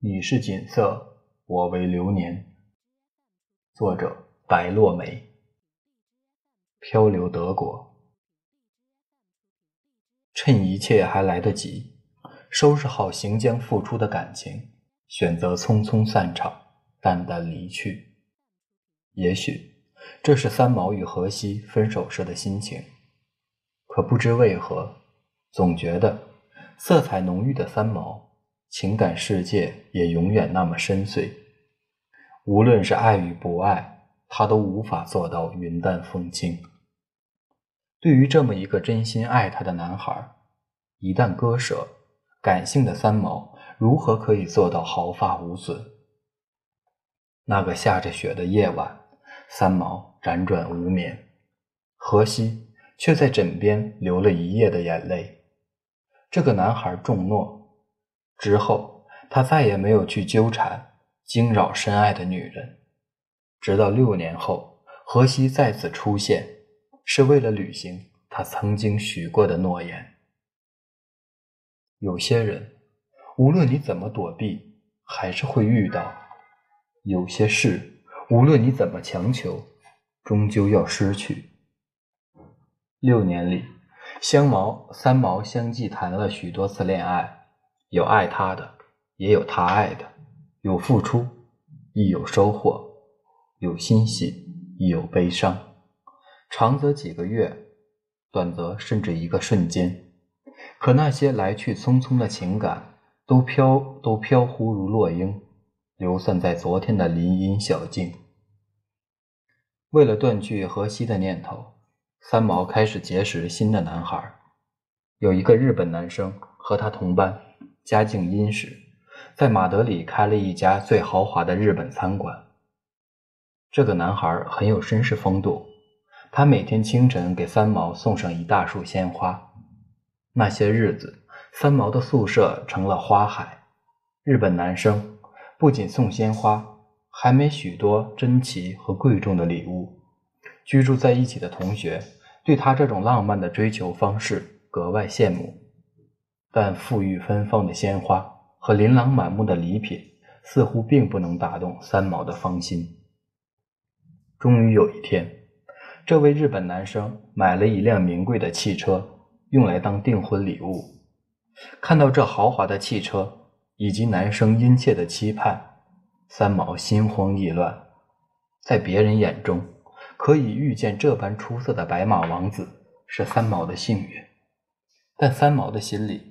你是锦瑟，我为流年。作者：白落梅。漂流德国，趁一切还来得及，收拾好行将付出的感情，选择匆匆散场，淡淡离去。也许这是三毛与荷西分手时的心情，可不知为何，总觉得色彩浓郁的三毛，情感世界也永远那么深邃。无论是爱与不爱，他都无法做到云淡风轻。对于这么一个真心爱他的男孩，一旦割舍，感性的三毛如何可以做到毫发无损？那个下着雪的夜晚，三毛辗转无眠，荷西却在枕边流了一夜的眼泪。这个男孩重诺之后，他再也没有去纠缠、惊扰深爱的女人，直到六年后，荷西再次出现。是为了履行他曾经许过的诺言。有些人，无论你怎么躲避，还是会遇到；有些事，无论你怎么强求，终究要失去。六年里，香毛、三毛相继谈了许多次恋爱，有爱他的，也有他爱的；有付出，亦有收获；有欣喜，亦有悲伤。长则几个月，短则甚至一个瞬间。可那些来去匆匆的情感，都飘都飘忽如落英，流散在昨天的林荫小径。为了断去荷西的念头，三毛开始结识新的男孩。有一个日本男生和他同班，家境殷实，在马德里开了一家最豪华的日本餐馆。这个男孩很有绅士风度。他每天清晨给三毛送上一大束鲜花。那些日子，三毛的宿舍成了花海。日本男生不仅送鲜花，还买许多珍奇和贵重的礼物。居住在一起的同学对他这种浪漫的追求方式格外羡慕。但馥郁芬芳的鲜花和琳琅满目的礼品似乎并不能打动三毛的芳心。终于有一天。这位日本男生买了一辆名贵的汽车，用来当订婚礼物。看到这豪华的汽车以及男生殷切的期盼，三毛心慌意乱。在别人眼中，可以遇见这般出色的白马王子是三毛的幸运，但三毛的心里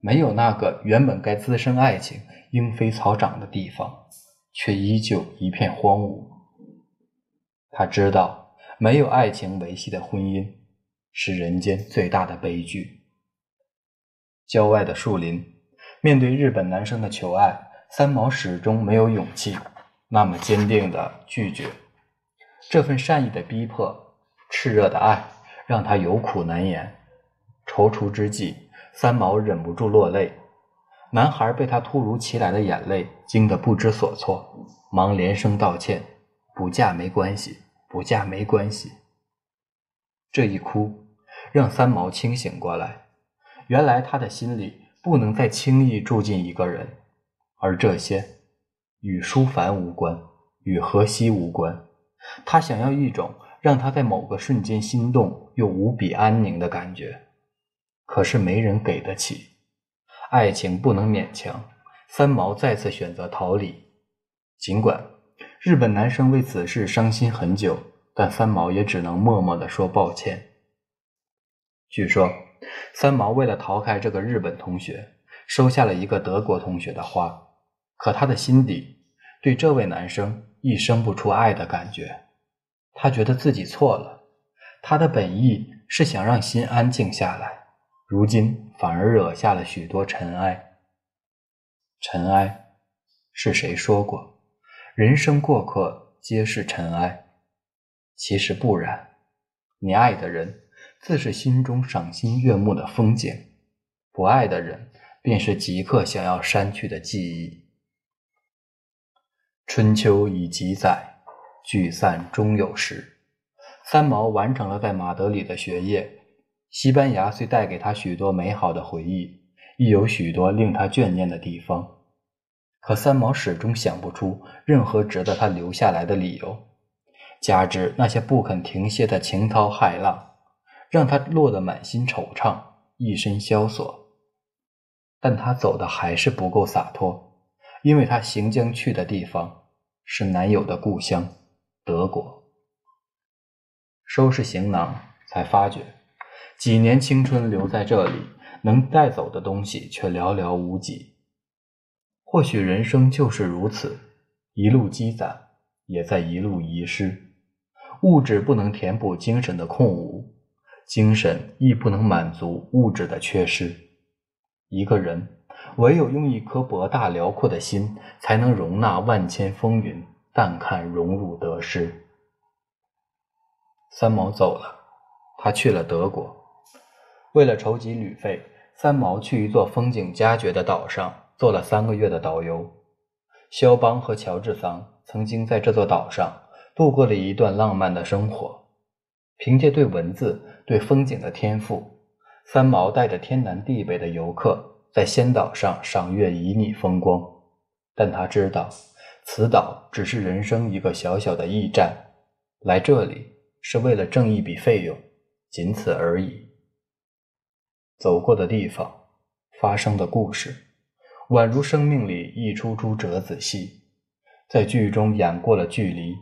没有那个原本该滋生爱情、莺飞草长的地方，却依旧一片荒芜。他知道。没有爱情维系的婚姻，是人间最大的悲剧。郊外的树林，面对日本男生的求爱，三毛始终没有勇气那么坚定的拒绝。这份善意的逼迫，炽热的爱，让他有苦难言。踌躇之际，三毛忍不住落泪。男孩被他突如其来的眼泪惊得不知所措，忙连声道歉：“不嫁没关系。”不嫁没关系。这一哭，让三毛清醒过来。原来他的心里不能再轻易住进一个人，而这些与舒凡无关，与荷西无关。他想要一种让他在某个瞬间心动又无比安宁的感觉，可是没人给得起。爱情不能勉强，三毛再次选择逃离，尽管。日本男生为此事伤心很久，但三毛也只能默默地说抱歉。据说，三毛为了逃开这个日本同学，收下了一个德国同学的花，可他的心底对这位男生亦生不出爱的感觉。他觉得自己错了，他的本意是想让心安静下来，如今反而惹下了许多尘埃。尘埃，是谁说过？人生过客皆是尘埃，其实不然。你爱的人，自是心中赏心悦目的风景；不爱的人，便是即刻想要删去的记忆。春秋已几载，聚散终有时。三毛完成了在马德里的学业。西班牙虽带给他许多美好的回忆，亦有许多令他眷念的地方。可三毛始终想不出任何值得他留下来的理由。加之那些不肯停歇的情涛骇浪，让他落得满心惆怅，一身萧索。但他走的还是不够洒脱，因为他行将去的地方是男友的故乡——德国。收拾行囊，才发觉几年青春留在这里，能带走的东西却寥寥无几。或许人生就是如此，一路积攒，也在一路遗失。物质不能填补精神的空无，精神亦不能满足物质的缺失。一个人唯有用一颗博大辽阔的心，才能容纳万千风云，淡看荣辱得失。三毛走了，他去了德国。为了筹集旅费，三毛去一座风景佳绝的岛上做了三个月的导游。肖邦和乔治桑曾经在这座岛上。度过了一段浪漫的生活。凭借对文字、对风景的天赋，三毛带着天南地北的游客在仙岛上赏月旖旎风光。但他知道，此岛只是人生一个小小的驿站，来这里是为了挣一笔费用，仅此而已。走过的地方，发生的故事，宛如生命里一出出折子戏，在剧中演过了距离。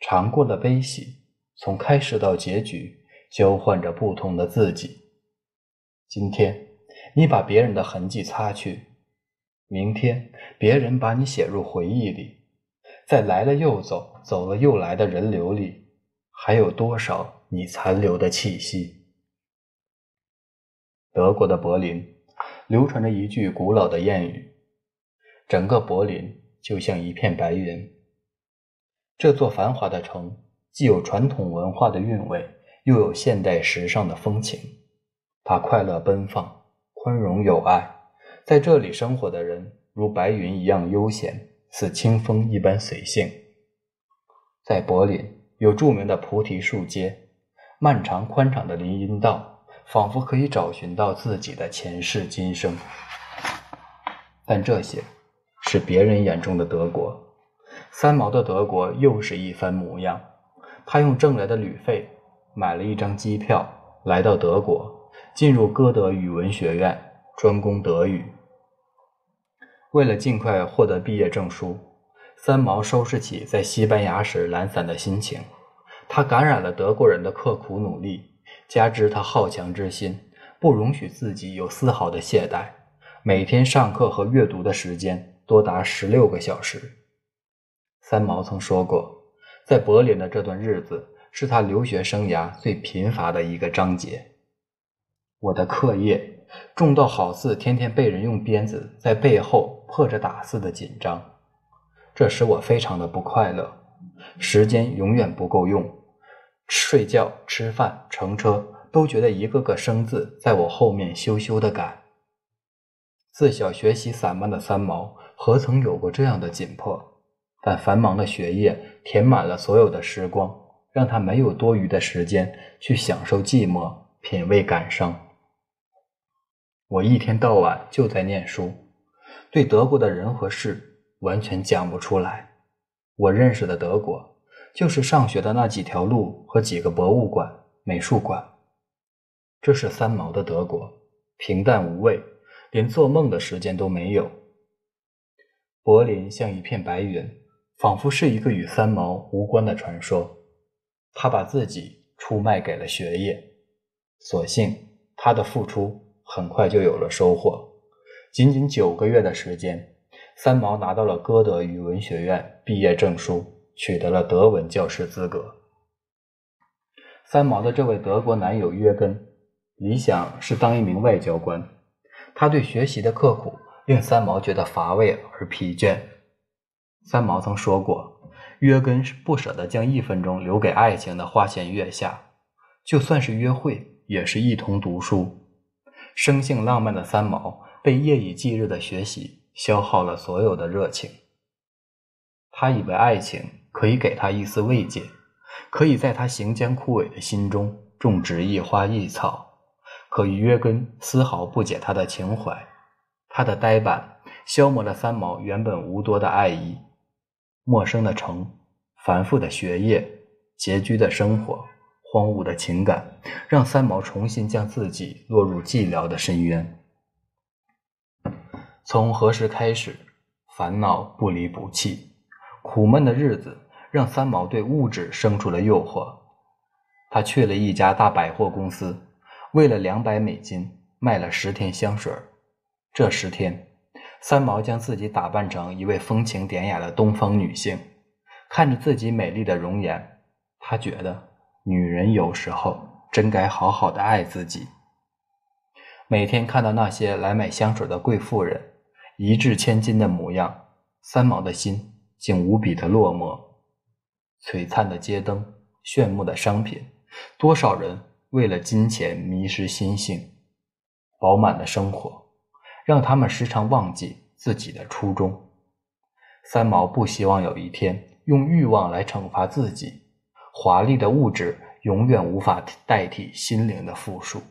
尝过了悲喜，从开始到结局，交换着不同的自己。今天，你把别人的痕迹擦去；明天，别人把你写入回忆里。在来了又走、走了又来的人流里，还有多少你残留的气息？德国的柏林，流传着一句古老的谚语：“整个柏林就像一片白云。”这座繁华的城，既有传统文化的韵味，又有现代时尚的风情。它快乐奔放，宽容友爱。在这里生活的人，如白云一样悠闲，似清风一般随性。在柏林，有著名的菩提树街，漫长宽敞的林荫道，仿佛可以找寻到自己的前世今生。但这些，是别人眼中的德国。三毛的德国又是一番模样。他用挣来的旅费买了一张机票，来到德国，进入歌德语文学院，专攻德语。为了尽快获得毕业证书，三毛收拾起在西班牙时懒散的心情。他感染了德国人的刻苦努力，加之他好强之心，不容许自己有丝毫的懈怠。每天上课和阅读的时间多达十六个小时。三毛曾说过，在柏林的这段日子是他留学生涯最贫乏的一个章节。我的课业重到好似天天被人用鞭子在背后破着打似的紧张，这使我非常的不快乐。时间永远不够用，睡觉、吃饭、乘车都觉得一个个生字在我后面羞羞的赶。自小学习散漫的三毛，何曾有过这样的紧迫？但繁忙的学业填满了所有的时光，让他没有多余的时间去享受寂寞、品味感伤。我一天到晚就在念书，对德国的人和事完全讲不出来。我认识的德国，就是上学的那几条路和几个博物馆、美术馆。这是三毛的德国，平淡无味，连做梦的时间都没有。柏林像一片白云。仿佛是一个与三毛无关的传说，他把自己出卖给了学业，所幸他的付出很快就有了收获。仅仅九个月的时间，三毛拿到了歌德语文学院毕业证书，取得了德文教师资格。三毛的这位德国男友约根，理想是当一名外交官，他对学习的刻苦令三毛觉得乏味而疲倦。三毛曾说过，约根是不舍得将一分钟留给爱情的花前月下，就算是约会，也是一同读书。生性浪漫的三毛被夜以继日的学习消耗了所有的热情。他以为爱情可以给他一丝慰藉，可以在他行将枯萎的心中种植一花一草。可约根丝毫不解他的情怀，他的呆板。消磨了三毛原本无多的爱意。陌生的城，繁复的学业，拮据的生活，荒芜的情感，让三毛重新将自己落入寂寥的深渊。从何时开始，烦恼不离不弃，苦闷的日子让三毛对物质生出了诱惑。他去了一家大百货公司，为了两百美金卖了十天香水。这十天，三毛将自己打扮成一位风情典雅的东方女性，看着自己美丽的容颜，他觉得女人有时候真该好好的爱自己。每天看到那些来买香水的贵妇人。一掷千金的模样，三毛的心竟无比的落寞。璀璨的街灯，炫目的商品，多少人为了金钱迷失心性。饱满的生活，让他们时常忘记自己的初衷。三毛不希望有一天用欲望来惩罚自己。华丽的物质永远无法代替心灵的富庶。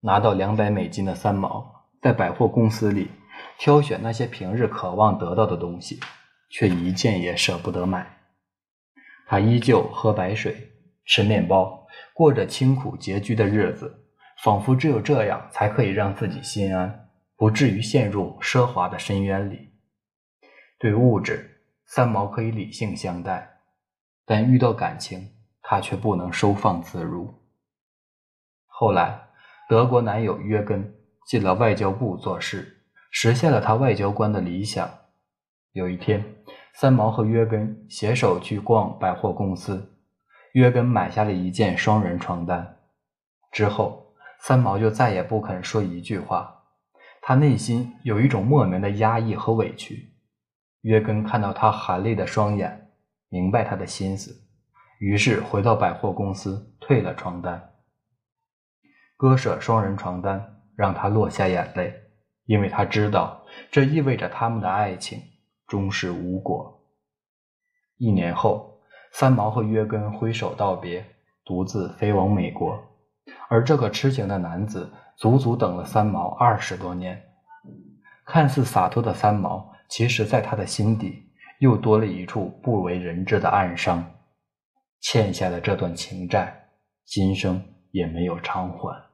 拿到两百美金的三毛。在百货公司里挑选那些平日渴望得到的东西，却一件也舍不得买。他依旧喝白水、吃面包，过着清苦拮据的日子，仿佛只有这样才可以让自己心安，不至于陷入奢华的深渊里。对物质，三毛可以理性相待，但遇到感情，他却不能收放自如。后来，德国男友约根。进了外交部做事，实现了他外交官的理想。有一天，三毛和约根携手去逛百货公司，约根买下了一件双人床单。之后，三毛就再也不肯说一句话，他内心有一种莫名的压抑和委屈。约根看到他含泪的双眼，明白他的心思，于是回到百货公司退了床单，割舍双人床单。让他落下眼泪，因为他知道这意味着他们的爱情终是无果。一年后，三毛和约根挥手道别，独自飞往美国，而这个痴情的男子足足等了三毛二十多年。看似洒脱的三毛，其实在他的心底又多了一处不为人知的暗伤，欠下的这段情债，今生也没有偿还。